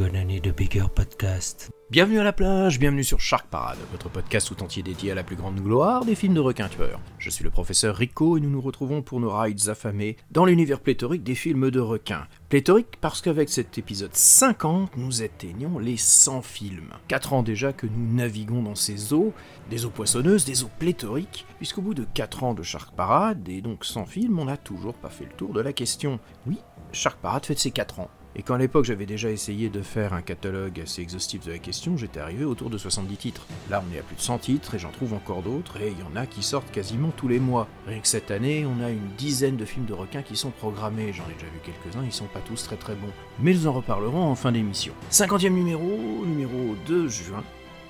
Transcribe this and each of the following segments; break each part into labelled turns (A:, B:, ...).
A: You're gonna need a bigger podcast. Bienvenue à la plage, bienvenue sur Shark Parade, votre podcast tout entier dédié à la plus grande gloire des films de requins tueurs. Je suis le professeur Rico et nous nous retrouvons pour nos rides affamés dans l'univers pléthorique des films de requins. Pléthorique parce qu'avec cet épisode 50, nous atteignons les 100 films. 4 ans déjà que nous naviguons dans ces eaux, des eaux poissonneuses, des eaux pléthoriques, puisqu'au bout de 4 ans de Shark Parade, et donc 100 films, on n'a toujours pas fait le tour de la question. Oui, Shark Parade fête ses 4 ans. Et quand à l'époque j'avais déjà essayé de faire un catalogue assez exhaustif de la question, j'étais arrivé autour de 70 titres. Là on est à plus de 100 titres et j'en trouve encore d'autres et il y en a qui sortent quasiment tous les mois. Rien que cette année, on a une dizaine de films de requins qui sont programmés, j'en ai déjà vu quelques-uns, ils sont pas tous très très bons. Mais nous en reparlerons en fin d'émission. 50e numéro, numéro 2 juin,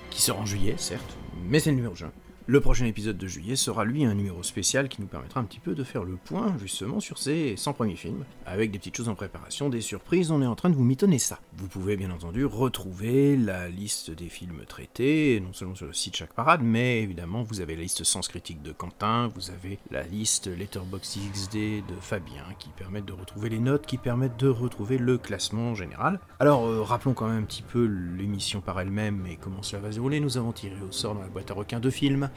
A: qui sort en juillet certes, mais c'est le numéro juin. Le prochain épisode de juillet sera lui un numéro spécial qui nous permettra un petit peu de faire le point justement sur ces 100 premiers films, avec des petites choses en préparation, des surprises, on est en train de vous mitonner ça. Vous pouvez bien entendu retrouver la liste des films traités, non seulement sur le site Chaque Parade, mais évidemment vous avez la liste Sens Critique de Quentin, vous avez la liste Letterboxd XD de Fabien qui permettent de retrouver les notes, qui permettent de retrouver le classement général. Alors euh, rappelons quand même un petit peu l'émission par elle-même et comment cela va se dérouler. Nous avons tiré au sort dans la boîte à requins deux films.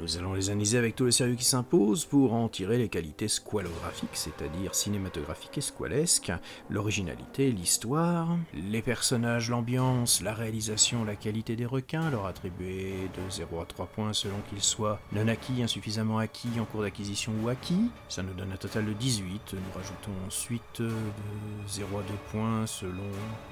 A: Nous allons les analyser avec tout le sérieux qui s'impose pour en tirer les qualités squalographiques, c'est-à-dire cinématographiques et squalesques, l'originalité, l'histoire, les personnages, l'ambiance, la réalisation, la qualité des requins, leur attribuer de 0 à 3 points selon qu'ils soient non acquis, insuffisamment acquis, en cours d'acquisition ou acquis. Ça nous donne un total de 18. Nous rajoutons ensuite de 0 à 2 points selon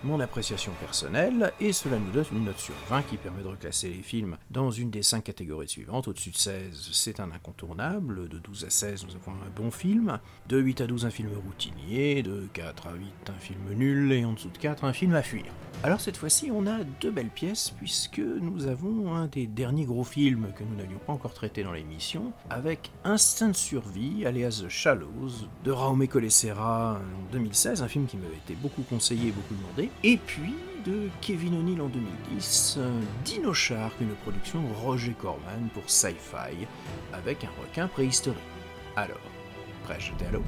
A: mon appréciation personnelle, et cela nous donne une note sur 20 qui permet de reclasser les films dans une des 5 catégories suivantes. Au-dessus de 16, c'est un incontournable. De 12 à 16, nous avons un bon film. De 8 à 12, un film routinier. De 4 à 8, un film nul. Et en dessous de 4, un film à fuir. Alors cette fois-ci, on a deux belles pièces, puisque nous avons un des derniers gros films que nous n'avions pas encore traité dans l'émission, avec Instinct de survie, alias The Shallows, de Raume Colessera en 2016, un film qui m'avait été beaucoup conseillé et beaucoup demandé. Et puis de Kevin O'Neill en 2010, Dino Shark, une production Roger Corman pour Sci-Fi, avec un requin préhistorique. Alors, prêt à jeter à l'eau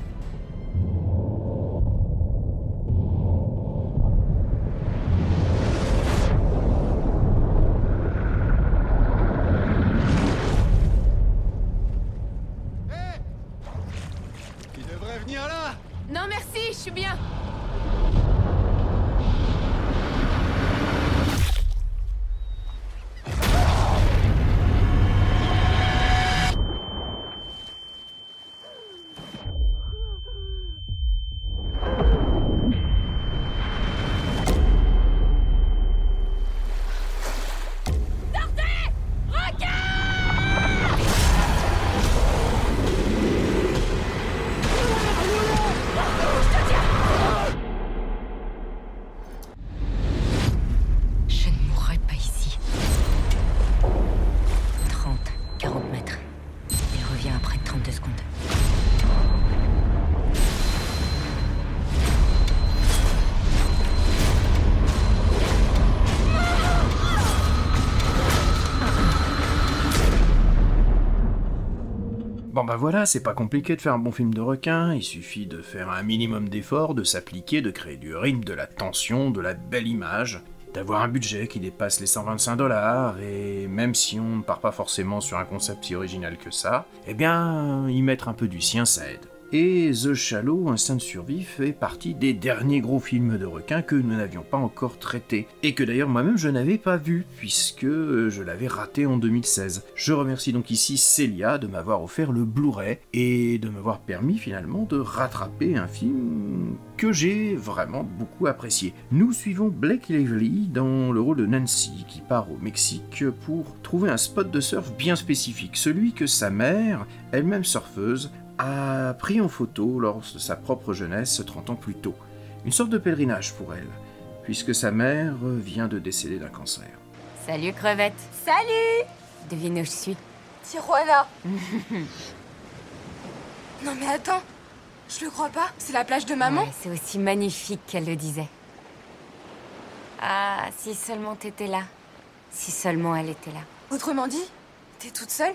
A: bah voilà, c'est pas compliqué de faire un bon film de requin, il suffit de faire un minimum d'efforts, de s'appliquer, de créer du rythme, de la tension, de la belle image, d'avoir un budget qui dépasse les 125 dollars, et même si on ne part pas forcément sur un concept si original que ça, eh bien, y mettre un peu du sien, ça aide. Et The Shallow, Instinct de survie, fait partie des derniers gros films de requins que nous n'avions pas encore traités, et que d'ailleurs moi-même je n'avais pas vu, puisque euh, je l'avais raté en 2016. Je remercie donc ici Celia de m'avoir offert le Blu-ray, et de m'avoir permis finalement de rattraper un film que j'ai vraiment beaucoup apprécié. Nous suivons Blake Lively dans le rôle de Nancy, qui part au Mexique pour trouver un spot de surf bien spécifique, celui que sa mère, elle-même surfeuse, a pris en photo lors de sa propre jeunesse 30 ans plus tôt. Une sorte de pèlerinage pour elle, puisque sa mère vient de décéder d'un cancer.
B: Salut crevette.
C: Salut
B: Devine où je suis.
C: Tijuana Non mais attends, je le crois pas, c'est la plage de maman
B: Ouais, c'est aussi magnifique qu'elle le disait. Ah, si seulement t'étais là. Si seulement elle était là.
C: Autrement dit, t'es toute seule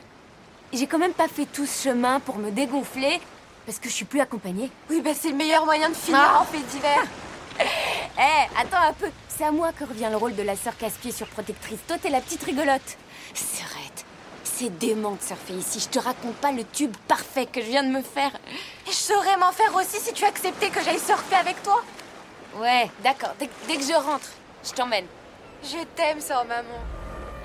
B: J'ai quand même pas fait tout ce chemin pour me dégonfler parce que je suis plus accompagnée.
C: Oui, bah c'est le meilleur moyen de finir
B: Ah.
C: en fait divers.
B: Eh, attends un peu. C'est à moi que revient le rôle de la sœur casse-pied surprotectrice. Toi, t'es la petite rigolote. Serrette. C'est dément de surfer ici. Je te raconte pas le tube parfait que je viens de me faire.
C: Et je saurais m'en faire aussi si tu acceptais que j'aille surfer avec toi.
B: Ouais, d'accord. Dès, dès que je rentre, je t'emmène.
C: Je t'aime sans maman.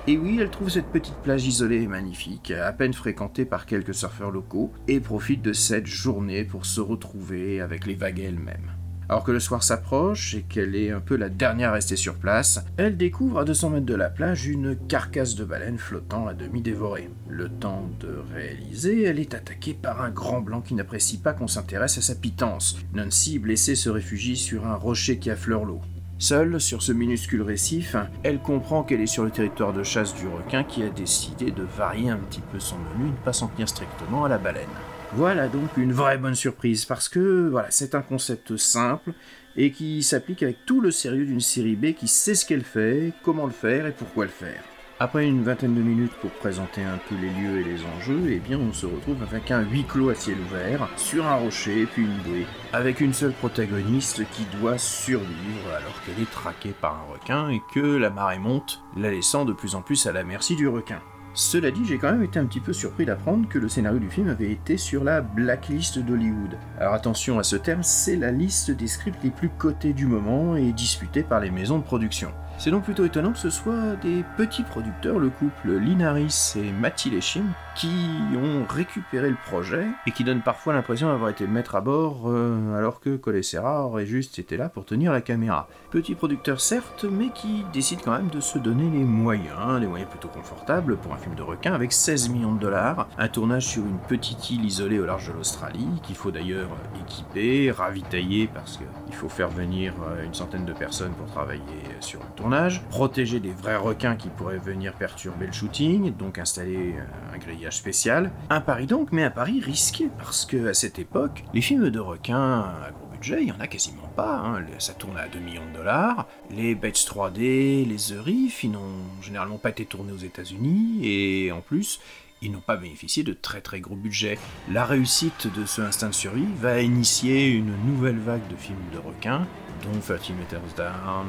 A: Et oui, elle trouve cette petite plage isolée et magnifique, à peine fréquentée par quelques surfeurs locaux, et profite de cette journée pour se retrouver avec les vagues elles-mêmes. Alors que le soir s'approche et qu'elle est un peu la dernière restée sur place, elle découvre à 200 mètres de la plage une carcasse de baleine flottant à demi dévorée. Le temps de réaliser, elle est attaquée par un grand blanc qui n'apprécie pas qu'on s'intéresse à sa pitance. Nancy, blessée, se réfugie sur un rocher qui affleure l'eau. Seule, sur ce minuscule récif, elle comprend qu'elle est sur le territoire de chasse du requin qui a décidé de varier un petit peu son menu et ne pas s'en tenir strictement à la baleine. Voilà donc une vraie bonne surprise parce que voilà, c'est un concept simple et qui s'applique avec tout le sérieux d'une série B qui sait ce qu'elle fait, comment le faire et pourquoi le faire. Après une vingtaine de minutes pour présenter un peu les lieux et les enjeux, eh bien on se retrouve avec un huis clos à ciel ouvert, sur un rocher puis une bouée, avec une seule protagoniste qui doit survivre alors qu'elle est traquée par un requin et que la marée monte, la laissant de plus en plus à la merci du requin. Cela dit, j'ai quand même été un petit peu surpris d'apprendre que le scénario du film avait été sur la blacklist d'Hollywood. Alors attention à ce terme, c'est la liste des scripts les plus cotés du moment et disputés par les maisons de production. C'est donc plutôt étonnant que ce soit des petits producteurs, le couple Linaris et Matty Leshim, qui ont récupéré le projet et qui donnent parfois l'impression d'avoir été le maître à bord euh, alors que Colessera aurait juste été là pour tenir la caméra. Petits producteurs certes, mais qui décident quand même de se donner les moyens, des moyens plutôt confortables pour un film de requin avec 16 millions de dollars, un tournage sur une petite île isolée au large de l'Australie, qu'il faut d'ailleurs équiper, ravitailler parce qu'il faut faire venir euh, une centaine de personnes pour travailler sur le tournage, protéger des vrais requins qui pourraient venir perturber le shooting, donc installer euh, un grillage spécial. Un pari donc, mais un pari risqué parce que à cette époque, les films de requins à gros budget, il y en a quasiment pas. hein. Ça tourne à 2 millions de dollars. Les Bates 3D, les The Reef, ils n'ont généralement pas été tournés aux États-Unis et en plus. Ils n'ont pas bénéficié de très très gros budgets. La réussite de ce instinct de survie va initier une nouvelle vague de films de requins, dont 13 Meters Down,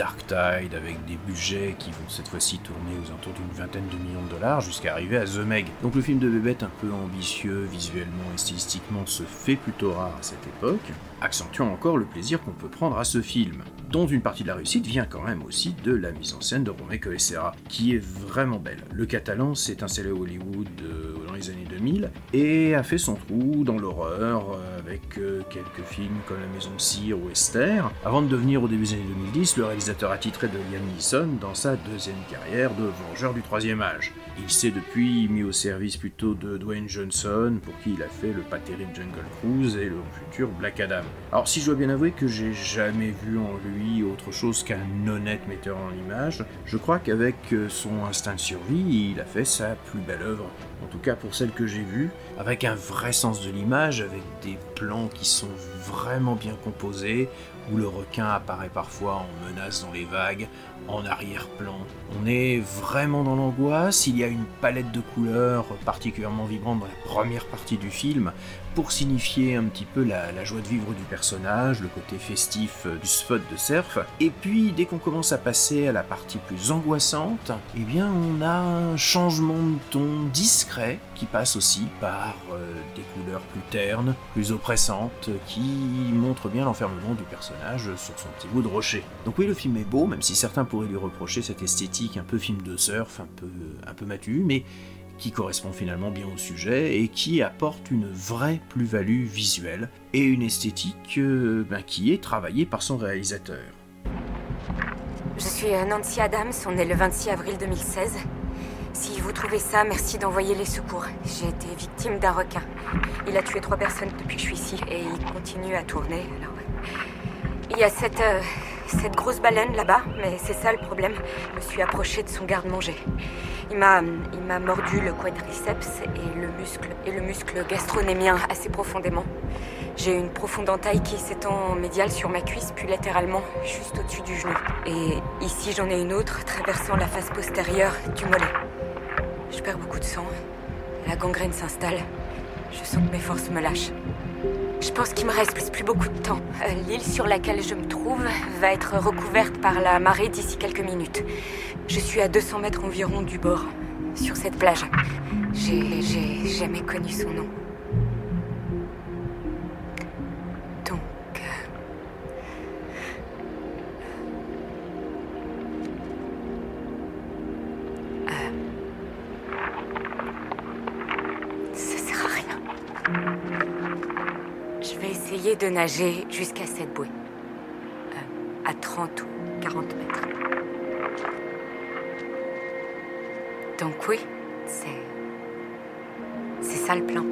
A: Dark Tide, avec des budgets qui vont cette fois-ci tourner aux alentours d'une vingtaine de millions de dollars jusqu'à arriver à The Meg. Donc le film de bébête un peu ambitieux visuellement et stylistiquement se fait plutôt rare à cette époque, accentuant encore le plaisir qu'on peut prendre à ce film, dont une partie de la réussite vient quand même aussi de la mise en scène de Romé Coessera, qui est vraiment belle. Le Catalan s'est installé à Hollywood euh, dans les années 2000 et a fait son trou dans l'horreur euh, avec euh, quelques films comme La Maison de Cire ou Esther, avant de devenir au début des années 2010 le réalisateur attitré de Liam Neeson dans sa deuxième carrière de vengeur du troisième âge. Il s'est depuis mis au service plutôt de Dwayne Johnson, pour qui il a fait le pas terrible Jungle Cruise et le futur Black Adam. Alors si je dois bien avouer que j'ai jamais vu en lui autre chose qu'un honnête metteur en image, je crois qu'avec euh, son instinct de survie, il a fait sa plus belle œuvre, en tout cas pour celle que j'ai vue, avec un vrai sens de l'image, avec des plans qui sont vraiment bien composés, où le requin apparaît parfois en menace dans les vagues, en arrière-plan. On est vraiment dans l'angoisse, il y a une palette de couleurs particulièrement vibrante dans la première partie du film, pour signifier un petit peu la, joie de vivre du personnage, le côté festif euh, du spot de surf. Et puis, dès qu'on commence à passer à la partie plus angoissante, eh bien, on a un changement de ton discret qui passe aussi par euh, des couleurs plus ternes, plus oppressantes, qui montrent bien l'enfermement du personnage sur son petit bout de rocher. Donc oui, le film est beau, même si certains pourraient lui reprocher cette esthétique un peu film de surf, un peu, un peu matu, mais qui correspond finalement bien au sujet et qui apporte une vraie plus-value visuelle et une esthétique euh, ben, qui est travaillée par son réalisateur.
B: Je suis Nancy Adams, on est le 26 avril 2016. Si vous trouvez ça, merci d'envoyer les secours. J'ai été victime d'un requin. Il a tué trois personnes depuis que je suis ici et il continue à tourner. Il y a cette,
D: cette grosse baleine là-bas, mais c'est ça le problème. Je me suis approchée de son garde-manger. Il m'a, mordu le quadriceps et le muscle, et le muscle gastronémien assez profondément. J'ai une profonde entaille qui s'étend médiale sur ma cuisse, puis latéralement, juste au-dessus du genou. Et ici, j'en ai une autre traversant la face postérieure du mollet. Je perds beaucoup de sang. La gangrène s'installe. Je sens que mes forces me lâchent. Je pense qu'il me reste plus beaucoup de temps. Euh, L'île sur laquelle je me trouve va être recouverte par la marée d'ici quelques minutes. Je suis à 200 mètres environ du bord, sur cette plage. J'ai j'ai jamais connu son nom. De nager jusqu'à cette bouée. Euh, à 30 ou 40 mètres. Donc oui, c'est... C'est ça le plan.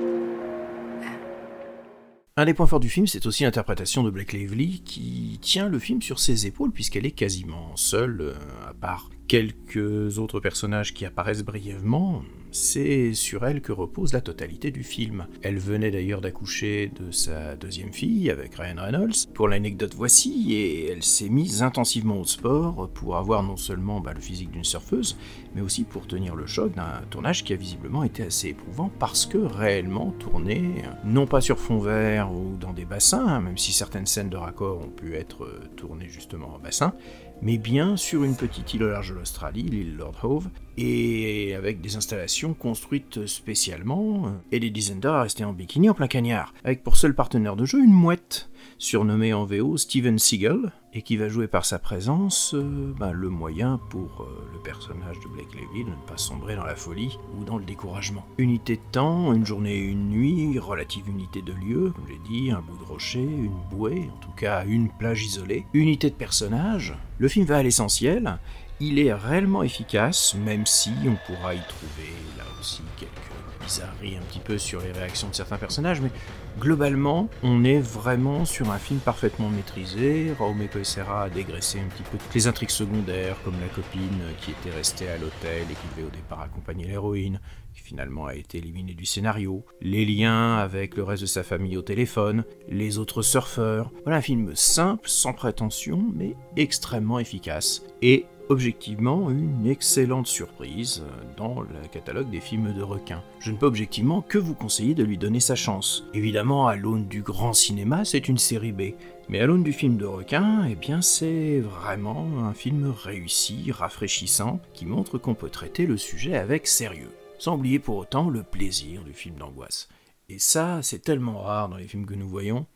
A: Un des points forts du film, c'est aussi l'interprétation de Blake Lively qui tient le film sur ses épaules puisqu'elle est quasiment seule, euh, à part quelques autres personnages qui apparaissent brièvement, c'est sur elle que repose la totalité du film. Elle venait d'ailleurs d'accoucher de sa deuxième fille avec Ryan Reynolds. Pour l'anecdote voici, et elle s'est mise intensivement au sport pour avoir non seulement bah, le physique d'une surfeuse, mais aussi pour tenir le choc d'un tournage qui a visiblement été assez éprouvant parce que réellement tourné, non pas sur fond vert ou dans des bassins, même si certaines scènes de raccord ont pu être tournées justement en bassin, mais bien sur une petite île au large de l'Australie, l'île Lord Howe, et avec des installations construites spécialement, et des dizaines d'heures à rester en bikini en plein cagnard, avec pour seul partenaire de jeu une mouette, surnommée en VO Steven Seagal, et qui va jouer par sa présence euh, ben, le moyen pour euh, le personnage de Blake Lively de ne pas sombrer dans la folie ou dans le découragement. Unité de temps, une journée et une nuit, relative unité de lieu, comme j'ai dit, un bout de rocher, une bouée, en tout cas une plage isolée, unité de personnage. Le film va à l'essentiel, il est réellement efficace, même si on pourra y trouver là aussi quelques bizarreries un petit peu sur les réactions de certains personnages, mais globalement, on est vraiment sur un film parfaitement maîtrisé. Raume Serra a dégraissé un petit peu toutes les intrigues secondaires, comme la copine qui était restée à l'hôtel et qui devait au départ accompagner l'héroïne, qui finalement a été éliminée du scénario, les liens avec le reste de sa famille au téléphone, les autres surfeurs. Voilà un film simple, sans prétention, mais extrêmement efficace. Et objectivement une excellente surprise dans le catalogue des films de requins. Je ne peux objectivement que vous conseiller de lui donner sa chance. Évidemment, à l'aune du grand cinéma, c'est une série B. Mais à l'aune du film de requin, eh bien c'est vraiment un film réussi, rafraîchissant, qui montre qu'on peut traiter le sujet avec sérieux, sans oublier pour autant le plaisir du film d'angoisse. Et ça, c'est tellement rare dans les films que nous voyons,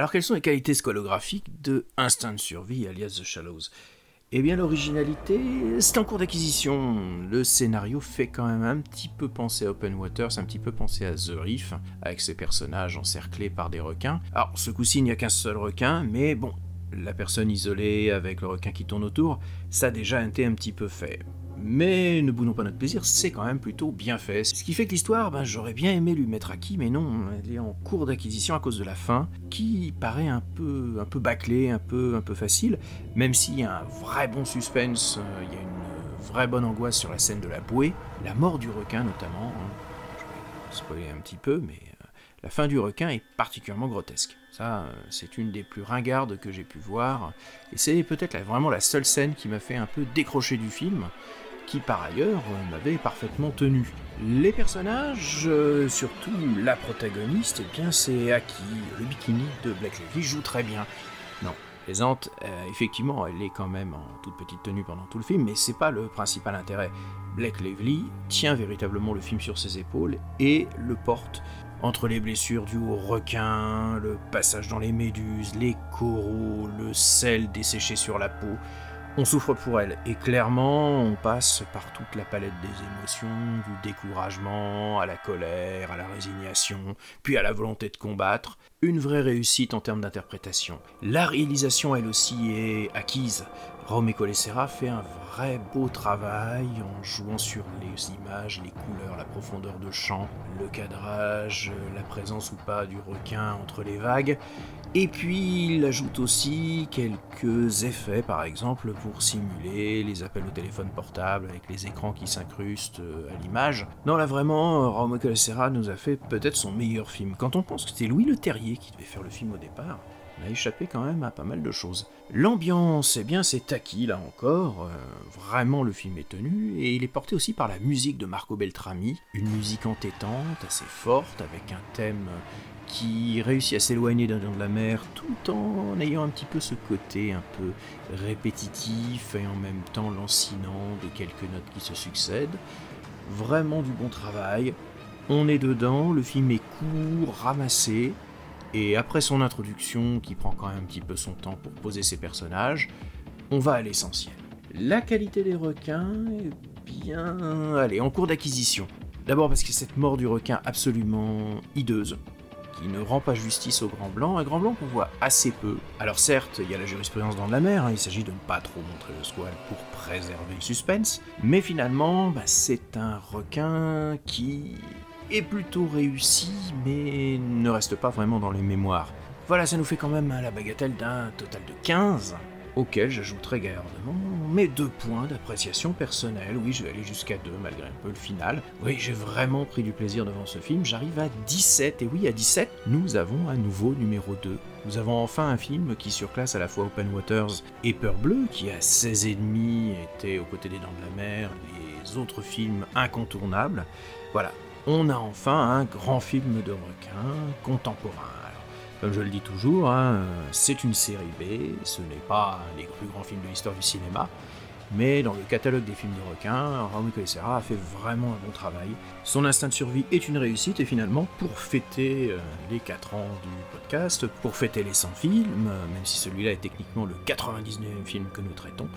A: Alors quelles sont les qualités scolographiques de Instinct de survie alias The Shallows? Eh bien l'originalité, c'est en cours d'acquisition. Le scénario fait quand même un petit peu penser à Open Waters, un petit peu penser à The Reef, avec ses personnages encerclés par des requins. Alors ce coup-ci il n'y a qu'un seul requin, mais bon, la personne isolée avec le requin qui tourne autour, ça a déjà été un petit peu fait. Mais ne boudons pas notre plaisir, c'est quand même plutôt bien fait. Ce qui fait que l'histoire, ben, j'aurais bien aimé lui mettre acquis, mais non, elle est en cours d'acquisition à cause de la fin, qui paraît un peu, un peu bâclée, un peu, un peu facile, même s'il y a un vrai bon suspense, euh, il y a une vraie bonne angoisse sur la scène de la bouée, la mort du requin notamment. hein. Je vais spoiler un petit peu, mais euh, la fin du requin est particulièrement grotesque. Ça, euh, c'est une des plus ringardes que j'ai pu voir, et c'est peut-être vraiment la seule scène qui m'a fait un peu décrocher du film, qui par ailleurs euh, m'avait parfaitement tenu. Les personnages, euh, surtout la protagoniste, eh bien c'est Aki, le bikini de Black Lively joue très bien. Non, plaisante, euh, effectivement, elle est quand même en toute petite tenue pendant tout le film, mais c'est pas le principal intérêt. Blake Lively tient véritablement le film sur ses épaules et le porte entre les blessures dues au requin, le passage dans les méduses, les coraux, le sel desséché sur la peau. On souffre pour elle et clairement on passe par toute la palette des émotions, du découragement à la colère, à la résignation, puis à la volonté de combattre. Une vraie réussite en termes d'interprétation. La réalisation elle aussi est acquise. Rome Colessera fait un vrai beau travail en jouant sur les images, les couleurs, la profondeur de champ, le cadrage, la présence ou pas du requin entre les vagues. Et puis il ajoute aussi quelques effets, par exemple, pour simuler les appels au téléphone portable avec les écrans qui s'incrustent euh, à l'image. Non, là vraiment, Raume Colessera nous a fait peut-être son meilleur film. Quand on pense que c'était Louis Le Terrier qui devait faire le film au départ, on a échappé quand même à pas mal de choses. L'ambiance, eh bien, c'est acquis là encore. euh, vraiment, le film est tenu et il est porté aussi par la musique de Marco Beltrami, une musique entêtante, assez forte, avec un thème qui réussit à s'éloigner d'un de la mer tout en ayant un petit peu ce côté un peu répétitif et en même temps lancinant de quelques notes qui se succèdent. Vraiment du bon travail. On est dedans, le film est court, ramassé, et après son introduction, qui prend quand même un petit peu son temps pour poser ses personnages, on va à l'essentiel. La qualité des requins est bien... Allez, en cours d'acquisition. D'abord parce que cette mort du requin absolument hideuse, qui ne rend pas justice au Grand Blanc, un Grand Blanc qu'on voit assez peu. Alors certes, il y a la jurisprudence dans la mer, hein, il s'agit de ne pas trop montrer le squal pour préserver le suspense, mais finalement, bah, c'est un requin qui est plutôt réussi, mais ne reste pas vraiment dans les mémoires. Voilà, ça nous fait quand même hein, la bagatelle d'un total de 15, auquel j'ajouterai gaillardement mes deux points d'appréciation personnelle. Oui, je vais aller jusqu'à deux malgré un peu le final. Oui, j'ai vraiment pris du plaisir devant ce film. J'arrive à 17, et oui, à 17, nous avons un nouveau numéro 2. Nous avons enfin un film qui surclasse à la fois Open Waters et Peur Bleu, qui à 16 et demi était aux côtés des Dents de la Mer, les autres films incontournables. Voilà, on a enfin un grand film de requin contemporain. Comme je le dis toujours, hein, c'est une série B, ce n'est pas un des plus grands films de l'histoire du cinéma, mais dans le catalogue des films de requins, Raoul Colessera a fait vraiment un bon travail. Son instinct de survie est une réussite, et finalement, pour fêter euh, les 4 ans du podcast, pour fêter les 100 films, même si celui-là est techniquement le 99e film que nous traitons,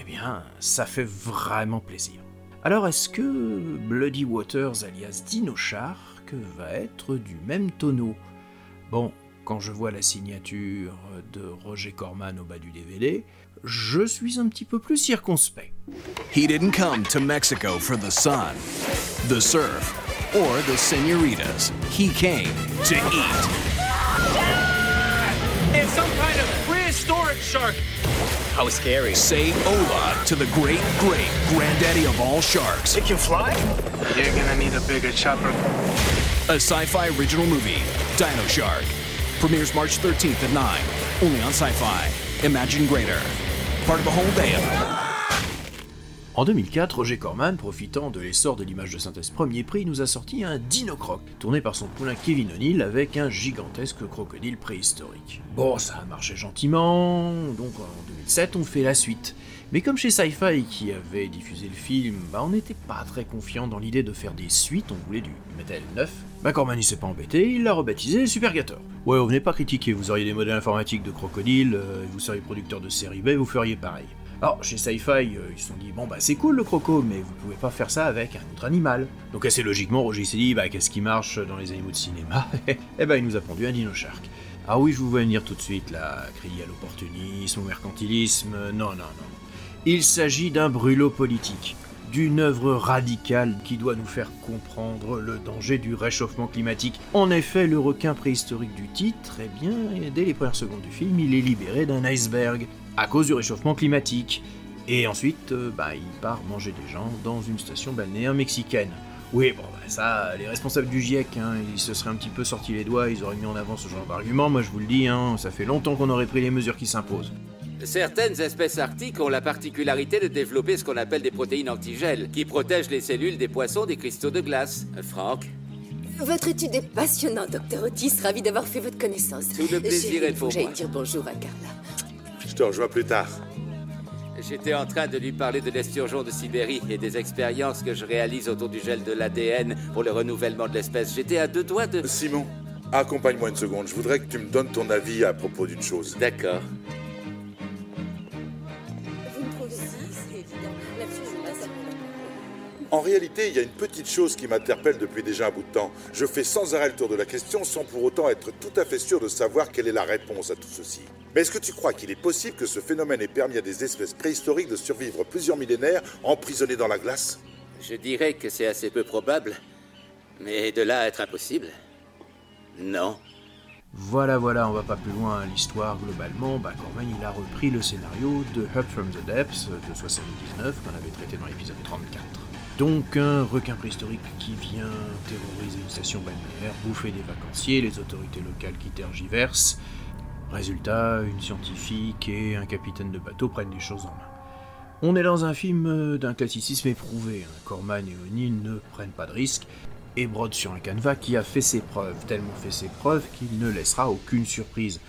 A: eh bien, ça fait vraiment plaisir. Alors est-ce que Bloody Waters alias Dino Shark va être du même tonneau? Bon, quand je vois la signature de Roger Corman au bas du DVD, je suis un petit peu plus circonspect.
E: He didn't come to Mexico for the sun, the surf, or the senoritas. He came to eat.
F: It's some kind of prehistoric shark. How scary.
E: Say hola to the great, great granddaddy of all sharks.
F: It can fly? You're gonna need a bigger chopper.
E: A sci fi original movie, Dino Shark. Premieres March 13th at 9, only on Sci Fi. Imagine Greater. Part of the whole day.
A: En 2004, Roger Corman, profitant de l'essor de l'image de synthèse premier prix, nous a sorti un Dinocroc, tourné par son poulain Kevin O'Neill avec un gigantesque crocodile préhistorique. Bon, ça a marché gentiment, donc en 2007 on fait la suite. Mais comme chez Sci-Fi qui avait diffusé le film, bah on n'était pas très confiant dans l'idée de faire des suites, on voulait du matériel neuf. Bah Corman il s'est pas embêté, il l'a rebaptisé Supergator. Ouais, vous venez pas critiquer, vous auriez des modèles informatiques de crocodile, euh, vous seriez producteur de série B, vous feriez pareil. Alors, chez Sci-Fi, euh, ils se sont dit, bon bah c'est cool le croco, mais vous pouvez pas faire ça avec un autre animal. Donc assez logiquement, Roger s'est dit, bah qu'est-ce qui marche dans les animaux de cinéma Eh ben il nous a pondu un Dino Shark. Ah oui, je vous vois venir tout de suite là, crier à l'opportunisme, au mercantilisme, non, non, non. Il s'agit d'un brûlot politique, d'une œuvre radicale qui doit nous faire comprendre le danger du réchauffement climatique. En effet, le requin préhistorique du titre, eh bien, dès les premières secondes du film, il est libéré d'un iceberg à cause du réchauffement climatique. Et ensuite, euh, bah, il part manger des gens dans une station balnéaire mexicaine. Oui, bon, bah, ça, les responsables du GIEC, hein, ils se seraient un petit peu sortis les doigts, ils auraient mis en avant ce genre d'argument, moi je vous le dis, hein, ça fait longtemps qu'on aurait pris les mesures qui s'imposent.
G: Certaines espèces arctiques ont la particularité de développer ce qu'on appelle des protéines antigel, qui protègent les cellules des poissons des cristaux de glace. Euh, Franck
B: Votre étude est passionnante, docteur Otis. Ravi d'avoir fait votre connaissance.
G: Tout le plaisir
B: J'ai-
G: est pour
B: J'allais
G: moi.
B: dire bonjour à Carla.
H: Je te rejoins plus tard.
G: J'étais en train de lui parler de l'esturgeon de Sibérie et des expériences que je réalise autour du gel de l'ADN pour le renouvellement de l'espèce. J'étais à deux doigts de...
H: Simon, accompagne-moi une seconde. Je voudrais que tu me donnes ton avis à propos d'une chose.
G: D'accord.
H: Réalité, il y a une petite chose qui m'interpelle depuis déjà un bout de temps. Je fais sans arrêt le tour de la question sans pour autant être tout à fait sûr de savoir quelle est la réponse à tout ceci. Mais est-ce que tu crois qu'il est possible que ce phénomène ait permis à des espèces préhistoriques de survivre plusieurs millénaires emprisonnées dans la glace?
G: Je dirais que c'est assez peu probable, mais de là à être impossible Non.
A: Voilà, voilà, on va pas plus loin. L'histoire, globalement, bah, Corman, il a repris le scénario de Up from the Depths de 79 qu'on avait traité dans l'épisode 34. Donc, un requin préhistorique qui vient terroriser une station balnéaire, bouffer des vacanciers, les autorités locales qui tergiversent. Résultat, une scientifique et un capitaine de bateau prennent les choses en main. On est dans un film euh, d'un classicisme éprouvé. hein. Corman et O'Neill ne prennent pas de risques et brode sur un canevas qui a fait ses preuves, tellement fait ses preuves qu'il ne laissera aucune surprise.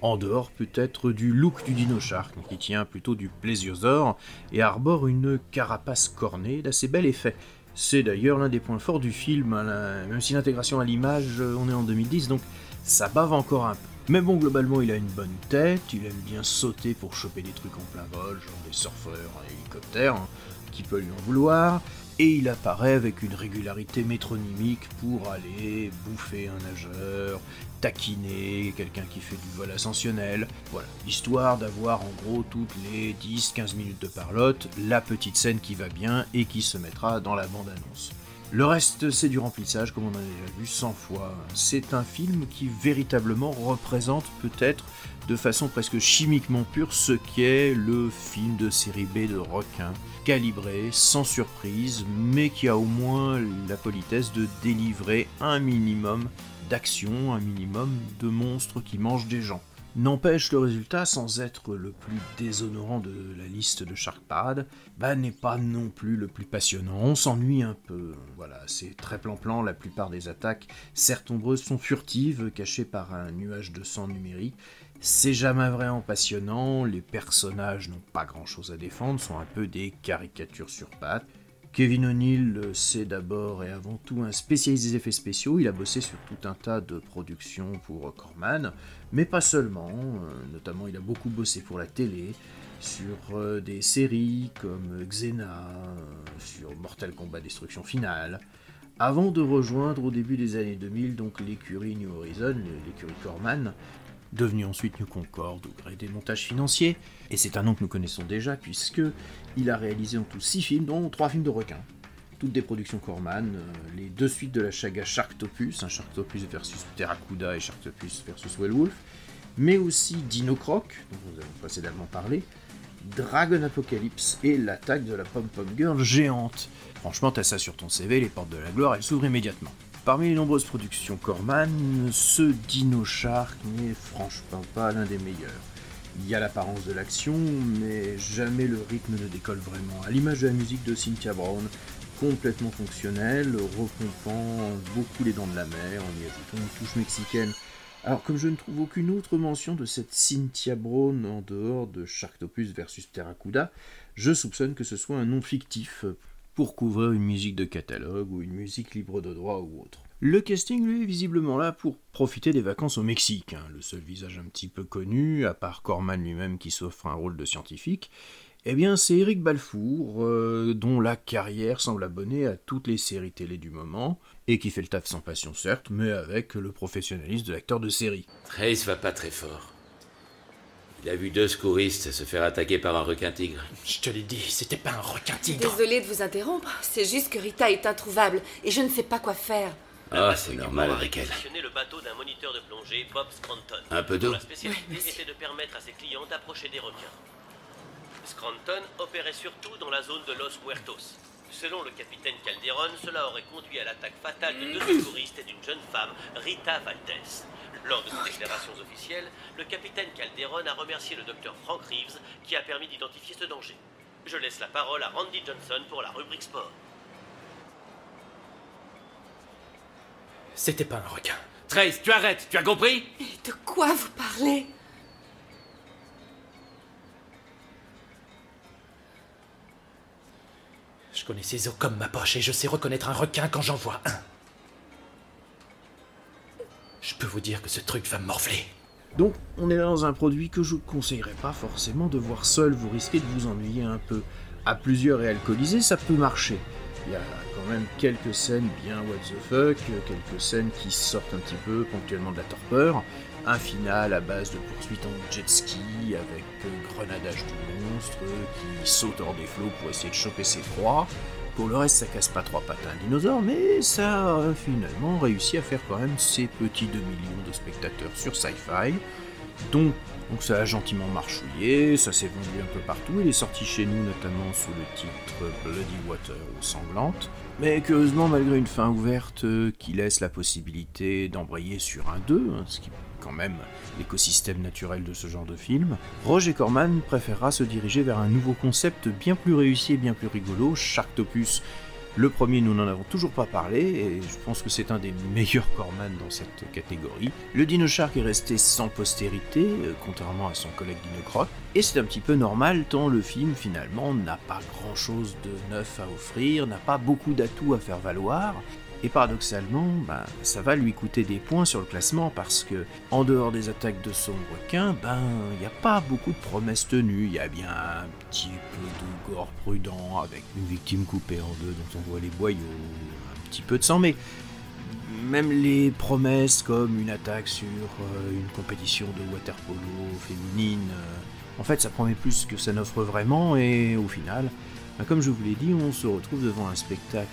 A: En dehors peut-être du look du dino-shark, qui tient plutôt du plésiosaure et arbore une carapace cornée d'assez bel effet. C'est d'ailleurs l'un des points forts du film, hein, même si l'intégration à l'image, euh, on est en 2010, donc ça bave encore un peu. Mais bon, globalement, il a une bonne tête, il aime bien sauter pour choper des trucs en plein vol, genre des surfeurs en hélicoptère, hein, qui peut lui en vouloir, et il apparaît avec une régularité métronymique pour aller bouffer un nageur, taquiner quelqu'un qui fait du vol ascensionnel, voilà, histoire d'avoir en gros toutes les 10-15 minutes de parlotte la petite scène qui va bien et qui se mettra dans la bande-annonce. Le reste, c'est du remplissage, comme on en a déjà vu 100 fois. C'est un film qui véritablement représente peut-être de façon presque chimiquement pure ce qu'est le film de série B de requin, calibré, sans surprise, mais qui a au moins la politesse de délivrer un minimum d'action, un minimum de monstres qui mangent des gens. N'empêche, le résultat, sans être le plus déshonorant de la liste de Shark bah, n'est pas non plus le plus passionnant. On s'ennuie un peu. Voilà, c'est très plan-plan. La plupart des attaques, certes nombreuses, sont furtives, cachées par un nuage de sang numérique. C'est jamais vraiment passionnant. Les personnages n'ont pas grand-chose à défendre, sont un peu des caricatures sur pattes. Kevin O'Neill, euh, c'est d'abord et avant tout un spécialiste des effets spéciaux. Il a bossé sur tout un tas de productions pour Corman, mais pas seulement. euh, Notamment, il a beaucoup bossé pour la télé, sur euh, des séries comme Xena, sur Mortal Kombat Destruction Finale. Avant de rejoindre au début des années 2000 donc l'écurie New Horizon, l'écurie Corman, devenu ensuite New Concorde au gré des montages financiers, et c'est un nom que nous connaissons déjà puisque il a réalisé en tout 6 films, dont 3 films de requins. Toutes des productions Corman, euh, les deux suites de la saga Sharktopus, un Sharktopus versus Terracuda et Sharktopus versus Wellwolf, mais aussi Dino Croc, dont nous avons précédemment parlé, Dragon Apocalypse et l'attaque de la Pom-Pom Girl géante. Franchement, t'as ça sur ton CV, les portes de la gloire, elles s'ouvrent immédiatement. Parmi les nombreuses productions Corman, ce Dino Shark n'est franchement pas l'un des meilleurs. Il y a l'apparence de l'action, mais jamais le rythme ne décolle vraiment. À l'image de la musique de Cynthia Brown, complètement fonctionnelle, recompant beaucoup les dents de la mer, en y ajoutant une touche mexicaine. Alors, comme je ne trouve aucune autre mention de cette Cynthia Brown en dehors de Sharktopus versus Terracuda, je soupçonne que ce soit un nom fictif pour couvrir une musique de catalogue ou une musique libre de droit ou autre. Le casting, lui, est visiblement là pour profiter des vacances au Mexique. hein. Le seul visage un petit peu connu, à part Corman lui-même qui s'offre un rôle de scientifique, eh bien c'est Eric Balfour, euh, dont la carrière semble abonnée à toutes les séries télé du moment, et qui fait le taf sans passion certes, mais avec le professionnalisme de l'acteur de série.
G: Trace va pas très fort. Il a vu deux secouristes se faire attaquer par un requin-tigre.
F: Je te l'ai dit, c'était pas un requin-tigre.
B: Désolée de vous interrompre, c'est juste que Rita est introuvable et je ne sais pas quoi faire.
G: Ah, c'est normal avec elle.
I: Positionner le bateau d'un moniteur de plongée, Bob Scranton.
G: Un peu d'eau
I: dont La spécialité était de permettre à ses clients d'approcher des requins. Scranton opérait surtout dans la zone de Los Muertos. Selon le capitaine Calderon, cela aurait conduit à l'attaque fatale de deux secouristes et d'une jeune femme, Rita Valdez. Lors de ses déclarations officielles, le capitaine Calderon a remercié le docteur Frank Reeves qui a permis d'identifier ce danger. Je laisse la parole à Randy Johnson pour la rubrique sport.
F: C'était pas un requin. Trace, tu arrêtes, tu as compris?
D: De quoi vous parlez?
F: Je connais ces os comme ma poche et je sais reconnaître un requin quand j'en vois un. Je peux vous dire que ce truc va me morfler.
A: Donc, on est dans un produit que je ne conseillerais pas forcément de voir seul, vous risquez de vous ennuyer un peu. À plusieurs et alcoolisés, ça peut marcher. Il y a quand même quelques scènes bien what the fuck, quelques scènes qui sortent un petit peu ponctuellement de la torpeur, un final à base de poursuites en jet ski avec euh, grenadage du monstre qui saute hors des flots pour essayer de choper ses proies. Pour le reste, ça casse pas trois pattes à un dinosaure, mais ça a finalement réussi à faire quand même ses petits 2 millions de spectateurs sur Sci-Fi. Donc, ça a gentiment marchouillé, ça s'est vendu un peu partout, il est sorti chez nous notamment sous le titre Bloody Water ou Sanglante, mais curieusement malgré une fin ouverte euh, qui laisse la possibilité d'embrayer sur un 2, hein, ce qui est quand même l'écosystème naturel de ce genre de film, Roger Corman préférera se diriger vers un nouveau concept bien plus réussi et bien plus rigolo, Sharktopus. Le premier, nous n'en avons toujours pas parlé, et je pense que c'est un des meilleurs Corman dans cette catégorie. Le Dino Shark est resté sans postérité, euh, contrairement à son collègue Dino Croc, et c'est un petit peu normal tant le film finalement n'a pas grand chose de neuf à offrir, n'a pas beaucoup d'atouts à faire valoir, et paradoxalement, ben, ça va lui coûter des points sur le classement parce que, en dehors des attaques de son requin, ben, il n'y a pas beaucoup de promesses tenues. Il y a bien un petit peu de gore prudent avec une victime coupée en deux dont on voit les boyaux, un petit peu de sang, mais même les promesses comme une attaque sur euh, une compétition de waterpolo féminine, euh, en fait, ça promet plus que ça n'offre vraiment et au final, comme je vous l'ai dit, on se retrouve devant un spectacle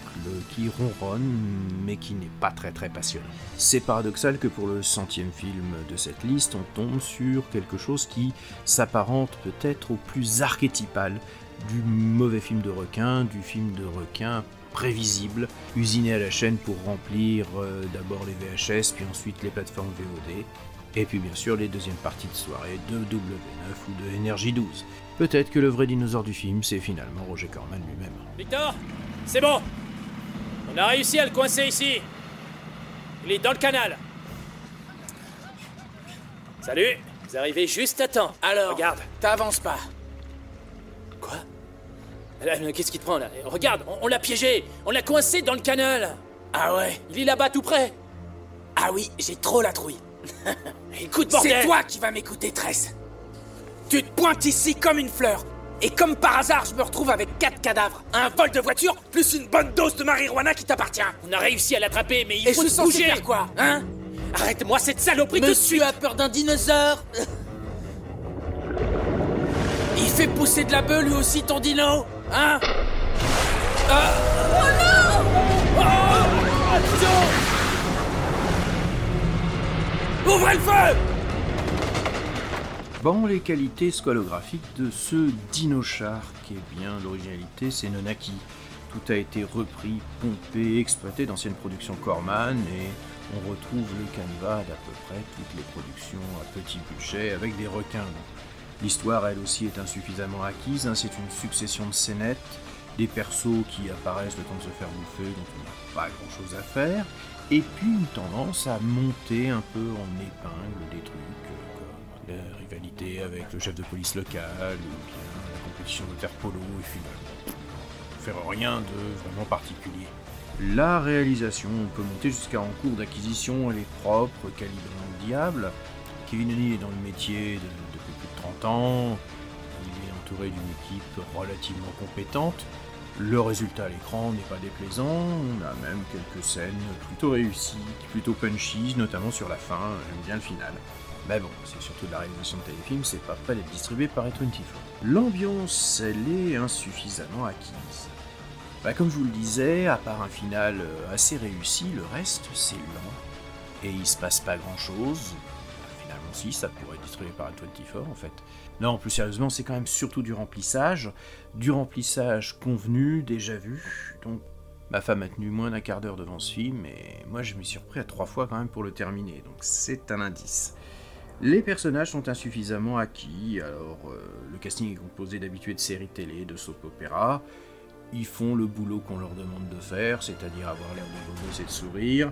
A: qui ronronne, mais qui n'est pas très très passionnant. C'est paradoxal que pour le centième film de cette liste, on tombe sur quelque chose qui s'apparente peut-être au plus archétypal du mauvais film de requin, du film de requin prévisible, usiné à la chaîne pour remplir euh, d'abord les VHS, puis ensuite les plateformes VOD, et puis bien sûr les deuxièmes parties de soirée de W9 ou de Energy 12. Peut-être que le vrai dinosaure du film, c'est finalement Roger Corman lui-même.
J: Victor C'est bon On a réussi à le coincer ici Il est dans le canal Salut Vous arrivez juste à temps.
K: Alors,
J: Regarde.
K: t'avances pas.
J: Quoi? Là, mais Qu'est-ce qui te prend là? Regarde, on, on l'a piégé On l'a coincé dans le canal
K: Ah ouais?
J: Il est là-bas tout près
K: Ah oui, j'ai trop la trouille.
J: Écoute, bordel
K: C'est toi qui vas m'écouter, Tress. Tu te pointes ici comme une fleur. Et comme par hasard, je me retrouve avec quatre cadavres, un vol de voiture, plus une bonne dose de marijuana qui t'appartient.
J: On a réussi à l'attraper, mais il
K: Et
J: faut
K: je censé
J: bouger.
K: faire quoi, hein?
J: Arrête-moi cette saloperie tout de
K: Monsieur
J: suite.
K: a peur d'un dinosaure. Il fait pousser de la beuh lui aussi ton dino Hein? Ah.
J: Oh non!
K: Ouvrez le feu
A: Bon, les qualités squalographiques de ce Dino Shark, eh bien, l'originalité, c'est Nonaki. Tout a été repris, pompé, exploité d'anciennes productions Corman, et on retrouve le canevas d'à peu près toutes les productions à petit budget avec des requins. L'histoire, elle aussi, est insuffisamment acquise, hein, c'est une succession de scénettes, des persos qui apparaissent le temps de se faire bouffer, dont on n'a pas grand chose à faire, et puis une tendance à monter un peu en épingle des trucs, euh, la rivalité avec le chef de police local, ou bien la compétition de polo, et finalement, faire rien de vraiment particulier. La réalisation, on peut monter jusqu'à en cours d'acquisition, elle est propre, calibrée au diable. Kevin O'Neill est dans le métier de- depuis plus de 30 ans, il est entouré d'une équipe relativement compétente. Le résultat à l'écran n'est pas déplaisant, on a même quelques scènes plutôt réussies, plutôt punchy, notamment sur la fin, j'aime bien le final. Mais bon, c'est surtout de la réalisation de téléfilm, c'est pas prêt d'être distribué par A24. L'ambiance, elle est insuffisamment acquise. Bah, comme je vous le disais, à part un final euh, assez réussi, le reste c'est lent et il se passe pas grand chose. Finalement, si, ça pourrait être distribué par A24 en fait. Non, plus sérieusement, c'est quand même surtout du remplissage, du remplissage convenu, déjà vu. Donc, ma femme a tenu moins d'un quart d'heure devant ce film, et moi je m'y suis repris à trois fois quand même pour le terminer, donc c'est un indice. Les personnages sont insuffisamment acquis, alors euh, le casting est composé d'habitués de séries télé, de soap opéra. Ils font le boulot qu'on leur demande de faire, c'est-à-dire avoir l'air de beau et de sourire.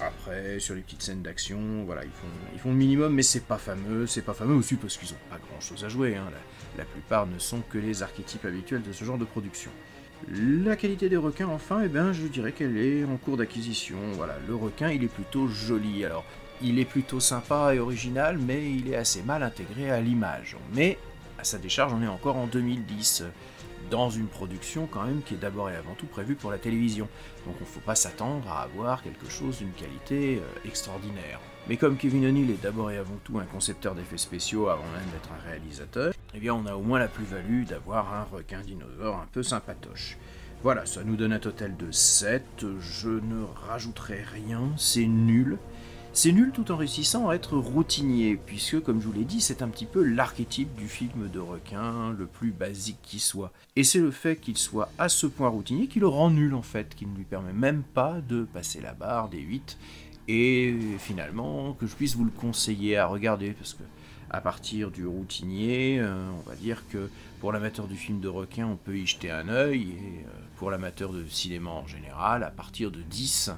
A: Après, sur les petites scènes d'action, voilà, ils font, ils font le minimum, mais c'est pas fameux. C'est pas fameux aussi parce qu'ils ont pas grand-chose à jouer. hein. La, la plupart ne sont que les archétypes habituels de ce genre de production. La qualité des requins, enfin, eh ben, je dirais qu'elle est en cours d'acquisition. Voilà, le requin, il est plutôt joli. Alors, il est plutôt sympa et original, mais il est assez mal intégré à l'image. Mais, à sa décharge, on est encore en 2010, dans une production quand même qui est d'abord et avant tout prévue pour la télévision. Donc on ne faut pas s'attendre à avoir quelque chose d'une qualité euh, extraordinaire. Mais comme Kevin O'Neill est d'abord et avant tout un concepteur d'effets spéciaux avant même d'être un réalisateur, eh bien on a au moins la plus-value d'avoir un requin dinosaure un peu sympatoche. Voilà, ça nous donne un total de 7, je ne rajouterai rien, c'est nul. C'est nul tout en réussissant à être routinier, puisque, comme je vous l'ai dit, c'est un petit peu l'archétype du film de requin le plus basique qui soit. Et c'est le fait qu'il soit à ce point routinier qui le rend nul en fait, qui ne lui permet même pas de passer la barre des 8, et finalement que je puisse vous le conseiller à regarder, parce que à partir du routinier, euh, on va dire que pour l'amateur du film de requin, on peut y jeter un œil, et euh, pour l'amateur de cinéma en général, à partir de 10,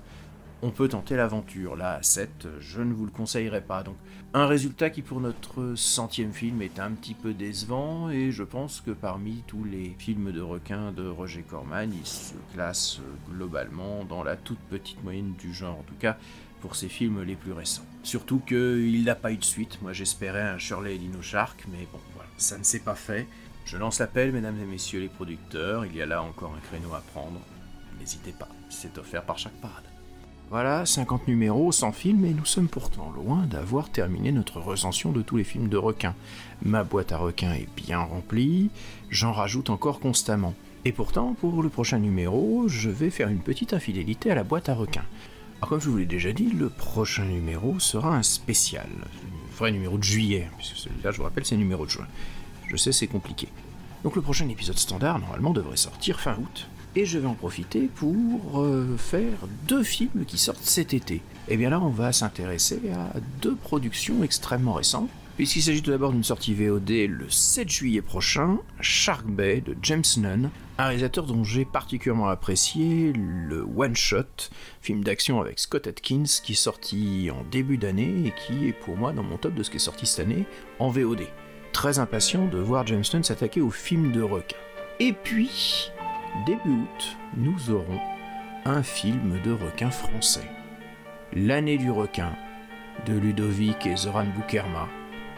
A: on peut tenter l'aventure. Là, à 7, je ne vous le conseillerais pas. Donc, un résultat qui, pour notre centième film, est un petit peu décevant, et je pense que parmi tous les films de requins de Roger Corman, il se classe euh, globalement dans la toute petite moyenne du genre, en tout cas pour ses films les plus récents. Surtout qu'il n'a pas eu de suite. Moi, j'espérais un Shirley et Dino Shark, mais bon, voilà, ça ne s'est pas fait. Je lance l'appel, mesdames et messieurs les producteurs, il y a là encore un créneau à prendre. N'hésitez pas, c'est offert par chaque parade. Voilà, 50 numéros, sans film, et nous sommes pourtant loin d'avoir terminé notre recension de tous les films de requins. Ma boîte à requins est bien remplie, j'en rajoute encore constamment. Et pourtant, pour le prochain numéro, je vais faire une petite infidélité à la boîte à requins. Alors comme je vous l'ai déjà dit, le prochain numéro sera un spécial, un vrai numéro de juillet, puisque celui-là, je vous rappelle, c'est numéro de juin. Je sais, c'est compliqué. Donc le prochain épisode standard, normalement, devrait sortir fin août et je vais en profiter pour euh, faire deux films qui sortent cet été. Et bien là, on va s'intéresser à deux productions extrêmement récentes, puisqu'il s'agit tout d'abord d'une sortie VOD le 7 juillet prochain, Shark Bay de James Nunn, un réalisateur dont j'ai particulièrement apprécié le One Shot, film d'action avec Scott Atkins, qui est sorti en début d'année et qui est pour moi dans mon top de ce qui est sorti cette année en VOD. Très impatient de voir James Nunn s'attaquer au film de requin. Et puis, début août, nous aurons un film de requin français. L'année du requin de Ludovic et Zoran Boukerma,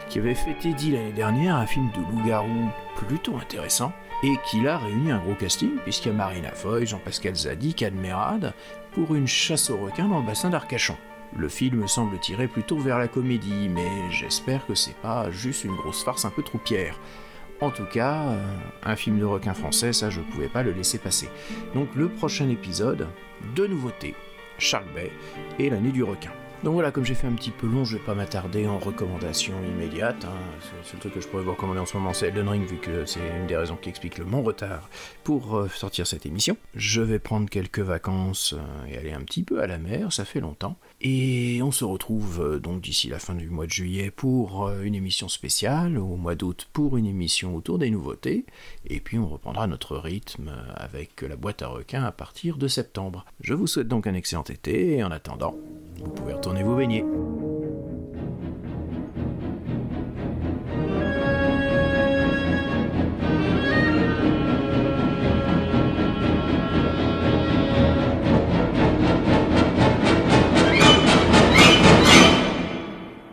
A: qui avait fêté dit l'année dernière un film de loup-garou plutôt intéressant et qui l'a réuni un gros casting puisqu'il y a Marina Foy, Jean-Pascal Zadig, Admirade pour une chasse aux requins dans le bassin d'Arcachon. Le film semble tirer plutôt vers la comédie, mais j'espère que c'est pas juste une grosse farce un peu troupière. En tout cas, euh, un film de requin français, ça je pouvais pas le laisser passer. Donc le prochain épisode, deux nouveautés, Shark Bay et l'année du requin. Donc voilà, comme j'ai fait un petit peu long, je vais pas m'attarder en recommandations immédiates. Hein. C'est le truc que je pourrais vous recommander en ce moment, c'est Elden Ring, vu que c'est une des raisons qui explique mon retard pour euh, sortir cette émission. Je vais prendre quelques vacances euh, et aller un petit peu à la mer, ça fait longtemps. Et on se retrouve euh, donc d'ici la fin du mois de juillet pour euh, une émission spéciale, au mois d'août pour une émission autour des nouveautés, et puis on reprendra notre rythme euh, avec la boîte à requins à partir de septembre. Je vous souhaite donc un excellent été, et en attendant, vous pouvez retourner vous baigner.